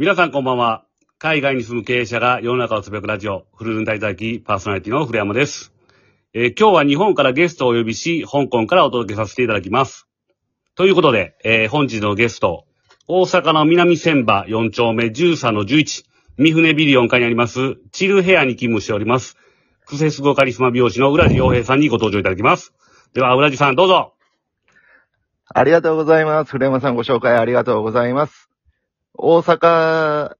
皆さんこんばんは。海外に住む経営者が世の中をつぶやくラジオ、フルルン滞在記パーソナリティの古山です。えー今日は日本からゲストをお呼びし、香港からお届けさせていただきます。ということで、えー本日のゲスト、大阪の南千葉4丁目13の11、三船ビリオン会にあります、チルヘアに勤務しております、クセスゴカリスマ美容師の浦地洋平さんにご登場いただきます。では、浦地さんどうぞ。ありがとうございます。古山さんご紹介ありがとうございます。大阪、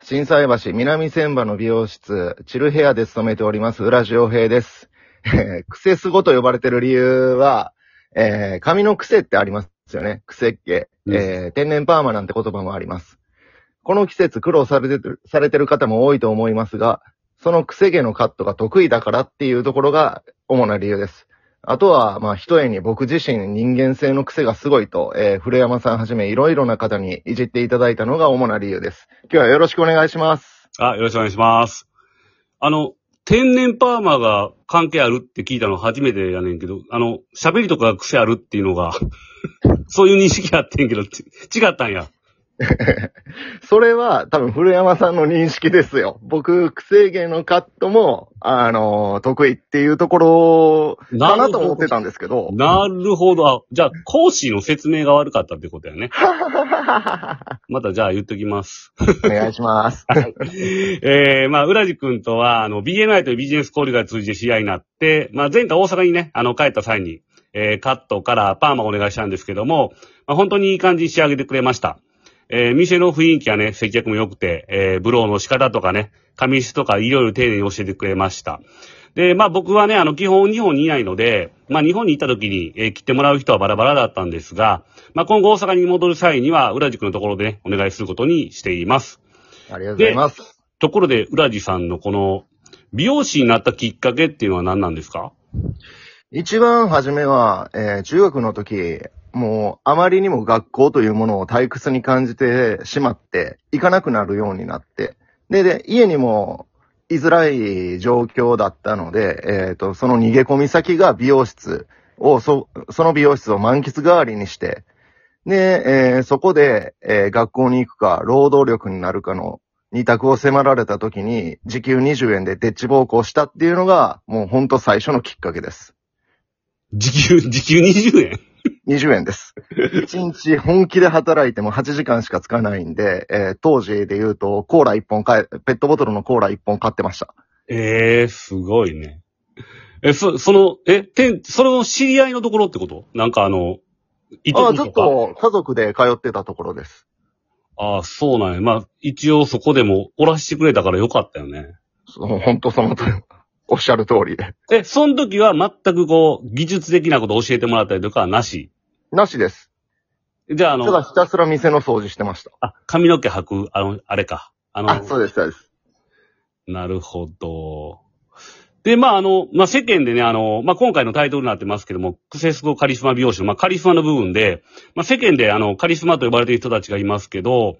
震災橋南千葉の美容室、チルヘアで勤めております、浦地洋平です。えークセスゴと呼ばれている理由は、えー髪の癖ってありますよね。癖っ気。えー天然パーマなんて言葉もあります。この季節苦労されてる、されてる方も多いと思いますが、その癖毛のカットが得意だからっていうところが主な理由です。あとは、まあ、一重に僕自身人間性の癖がすごいと、えー、古山さんはじめいろいろな方にいじっていただいたのが主な理由です。今日はよろしくお願いします。あ、よろしくお願いします。あの、天然パーマが関係あるって聞いたの初めてやねんけど、あの、喋りとか癖あるっていうのが、そういう認識あってんけど、ち違ったんや。それは多分古山さんの認識ですよ。僕、癖毛のカットも、あのー得意っていうところかなと思ってたんですけど。なるほど。あ、じゃあ、講師の説明が悪かったってことやね。またじゃあ言っときます。お願いします。えー、まあ、浦地君とは、あの、BNI というビジネス交流会を通じて知り合いになって、まあ、前回大阪にね、あの、帰った際に、えー、カットからパーマをお願いしたんですけども、まあ、本当にいい感じに仕上げてくれました。えー、店の雰囲気はね、接客も良くて、えー、ブローの仕方とかね、髪質とかいろいろ丁寧に教えてくれました。で、まあ僕はね、あの、基本日本にいないので、まあ日本に行った時に、えー、切ってもらう人はバラバラだったんですが、まあ今後大阪に戻る際には、浦地区のところでね、お願いすることにしています。ありがとうございます。ところで、浦地さんのこの、美容師になったきっかけっていうのは何なんですか？一番初めは、えー中学の時、もう、あまりにも学校というものを退屈に感じてしまって、行かなくなるようになって、で、で、家にも居づらい状況だったので、えっ、と、その逃げ込み先が美容室を、そ、その美容室を満喫代わりにして、で、えーそこで、えー学校に行くか、労働力になるかの二択を迫られた時に、時給20円でデッチ暴行したっていうのが、もうほんと最初のきっかけです。時給、時給20円？20円です。1日本気で働いても8時間しかつかないんで、えー当時で言うと、コーラ1本買え、ペットボトルのコーラ1本買ってました。ええー、すごいね。え、そ、その、え、てん、その知り合いのところってこと？なんかあの、いああ、ずっと家族で通ってたところです。か。ああ、そうなんや。まあ、一応そこでもおらしてくれたからよかったよね。そう本当その通り、おっしゃる通りで。え、その時は全くこう、技術的なことを教えてもらったりとかはなし？なしです。じゃああただの、ひたすら店の掃除してました。あ、髪の毛履く、あの、あれか。あの、あ、そうです、そうです。なるほど。で、まあ、あの、まあ、世間でね、あの、まあ、今回のタイトルになってますけども、クセスゴカリスマ美容師の、まあ、カリスマの部分で、まあ、世間であの、カリスマと呼ばれている人たちがいますけど、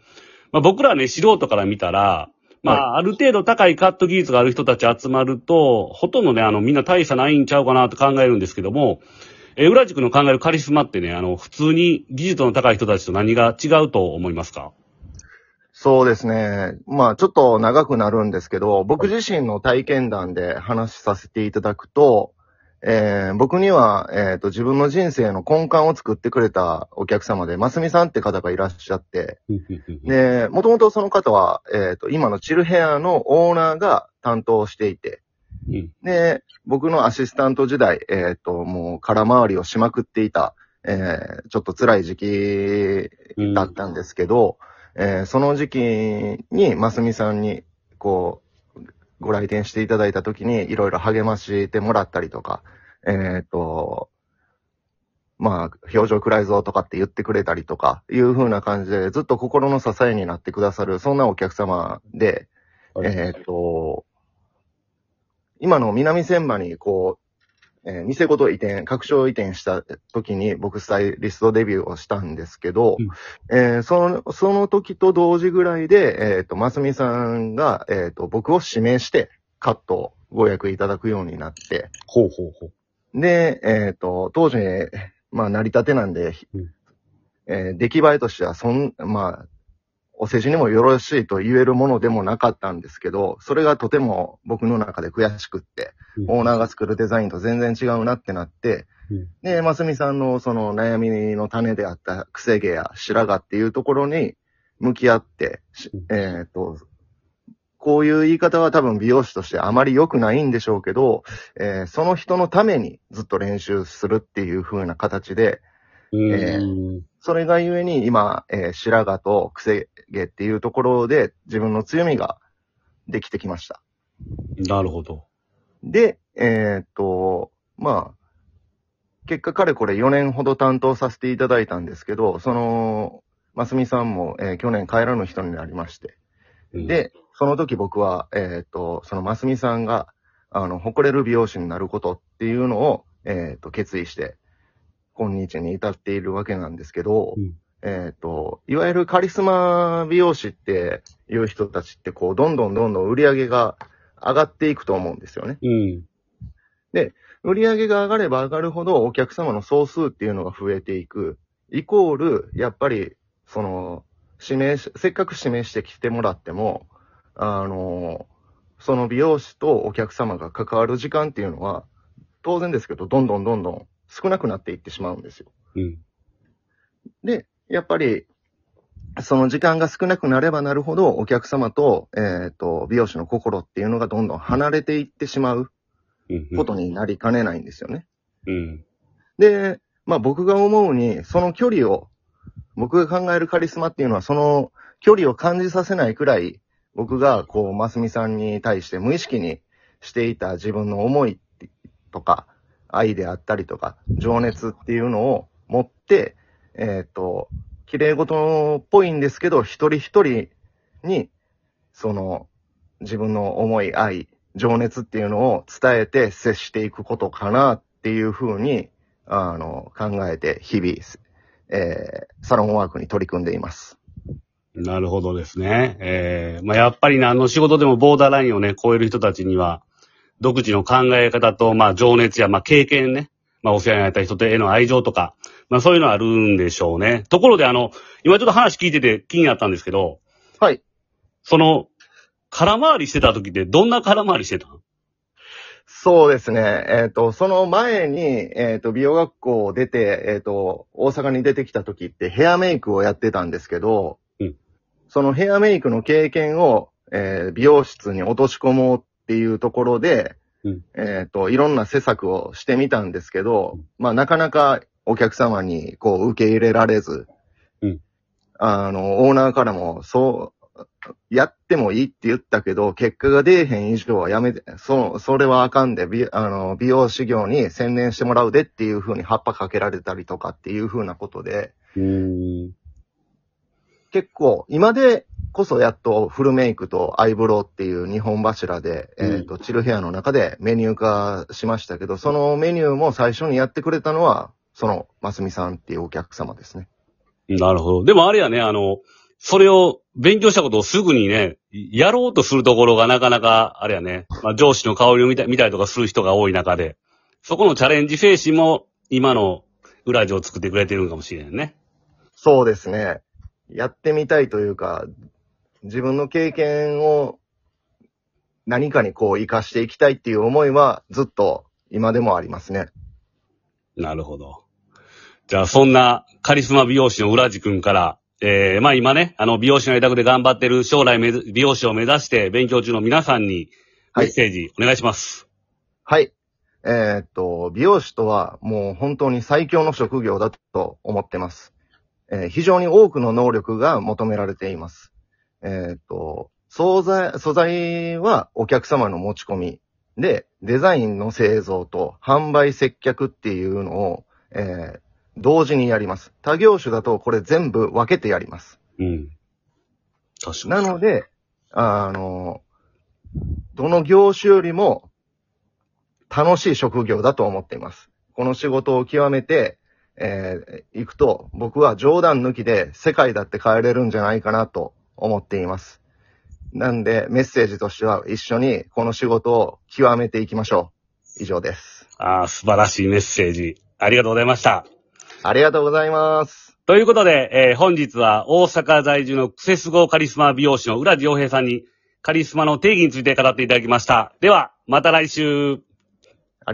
まあ、僕らね、素人から見たら、まあ、ある程度高いカット技術がある人たち集まると、ほとんどね、あの、みんな大差ないんちゃうかなと考えるんですけども、えー、浦地区の考えるカリスマってね、あの、普通に技術の高い人たちと何が違うと思いますか？そうですね。まあちょっと長くなるんですけど、僕自身の体験談で話しさせていただくと、えー僕には、えっ、と、自分の人生の根幹を作ってくれたお客様で、ますみさんって方がいらっしゃって、で、もともとその方は、えっ、と、今のチルヘアのオーナーが担当していて、うん。で、僕のアシスタント時代、えっ、と、もう空回りをしまくっていた、えーちょっと辛い時期だったんですけど、えーその時期に、ますみさんに、こう、ご来店していただいた時に、いろいろ励ましてもらったりとか、えっ、と、まあ、表情暗いぞとかって言ってくれたりとか、いう風な感じで、ずっと心の支えになってくださる、そんなお客様で、えっ、と、今の南千葉に、こう、えー店ごと移転、拡張移転した時に僕スタイリストデビューをしたんですけど、うん。えーその、その時と同時ぐらいで、えっ、と、ますみさんが、えっ、と、僕を指名してカットをご予約いただくようになって、ほうほうほう。で、えっ、と、当時、まあ、成り立てなんで、うん。えー出来栄えとしては、そん、まあ、お世辞にもよろしいと言えるものでもなかったんですけど、それがとても僕の中で悔しくって、オーナーが作るデザインと全然違うなってなって、うん。で、ますみさんのその悩みの種であった癖毛や白髪っていうところに向き合って、しうん。えっ、と、こういう言い方は多分美容師としてあまり良くないんでしょうけど、えーその人のためにずっと練習するっていう風な形で、うん。えそれがゆえに今、えー白髪と癖毛っていうところで自分の強みができてきました。なるほど。で、えーっと、まあ、結果かれこれ4年ほど担当させていただいたんですけど、その、ますみさんも、えー去年帰らぬ人になりまして。うん、で、その時僕は、えーっと、そのますみさんが、あの、誇れる美容師になることっていうのを、えーっと、決意して、今日に至っているわけなんですけど、うんえーっと、いわゆるカリスマ美容師っていう人たちって、こう、どんどんどんどん売り上げが上がっていくと思うんですよね。うん。売り上げが上がれば上がるほどお客様の総数っていうのが増えていく。イコール、やっぱり、その、指名し、せっかく指名して来てもらっても、あの、その美容師とお客様が関わる時間っていうのは、当然ですけど、どんどんどんどん少なくなっていってしまうんですよ。うん。で、やっぱり、その時間が少なくなればなるほど、お客様と、えっ、と、美容師の心っていうのがどんどん離れていってしまううん。ことになりかねないんですよね。うん。で、まあ僕が思うに、その距離を、僕が考えるカリスマっていうのは、その距離を感じさせないくらい、僕が、こう、ますみさんに対して無意識にしていた自分の思いとか、愛であったりとか、情熱っていうのを持って、えっ、と、綺麗事っぽいんですけど、一人一人に、その、自分の思い、愛、情熱っていうのを伝えて接していくことかなっていうふうに、あの、考えて日々、えー、サロンワークに取り組んでいます。なるほどですね。えー、まあ、やっぱりね、あの仕事でもボーダーラインをね、超える人たちには、独自の考え方と、まあ、情熱や、まあ、経験ね、まあ、お世話になった人への愛情とか、まあ、そういうのあるんでしょうね。ところで、あの、今ちょっと話聞いてて気になったんですけど、はい。その、空回りしてた時ってどんな空回りしてたん？そうですね。えっ、と、その前に、えっ、と、美容学校を出て、えっ、と、大阪に出てきた時ってヘアメイクをやってたんですけど、うんそのヘアメイクの経験を、えー美容室に落とし込もうっていうところで、うん。えっ、と、いろんな施策をしてみたんですけど、まあ、なかなかお客様にこう受け入れられず、うん。あの、オーナーからも、そう、やってもいいって言ったけど、結果が出えへん以上はやめて、そ、それはあかんで、美、あの、美容師業に専念してもらうでっていう風に葉っぱかけられたりとかっていう風なことで、うーん。結構、今でこそやっとフルメイクとアイブロウっていう二本柱で、うんえっ、と、チルヘアの中でメニュー化しましたけど、そのメニューも最初にやってくれたのは、その、ますみさんっていうお客様ですね。なるほど。でもあれやね、あの、それを勉強したことをすぐにね、やろうとするところがなかなか、あれやね、まあ、上司の香りを見た見たりとかする人が多い中で、そこのチャレンジ精神も今の裏地を作ってくれてるんかもしれんね。そうですね。やってみたいというか、自分の経験を何かにこう活かしていきたいっていう思いはずっと今でもありますね。なるほど。じゃあ、そんなカリスマ美容師の浦地くんから、えー、まあ今ね、あの、美容師の委託で頑張ってる将来美容師を目指して勉強中の皆さんにはいメッセージお願いします。はい。えーっと、美容師とはもう本当に最強の職業だと思ってます。えー非常に多くの能力が求められています。えーっと、素材、素材はお客様の持ち込み。で、デザインの製造と販売接客っていうのを、えー同時にやります。他業種だとこれ全部分けてやります。うん。確かなので、あの、どの業種よりも楽しい職業だと思っています。この仕事を極めて、えー行くと、僕は冗談抜きで世界だって変えれるんじゃないかなと思っています。なんで、メッセージとしては一緒にこの仕事を極めていきましょう。以上です。ああ、素晴らしいメッセージ。ありがとうございました。ありがとうございます。ということで、えー本日は大阪在住のクセスゴカリスマ美容師の浦地洋平さんにカリスマの定義について語っていただきました。では、また来週。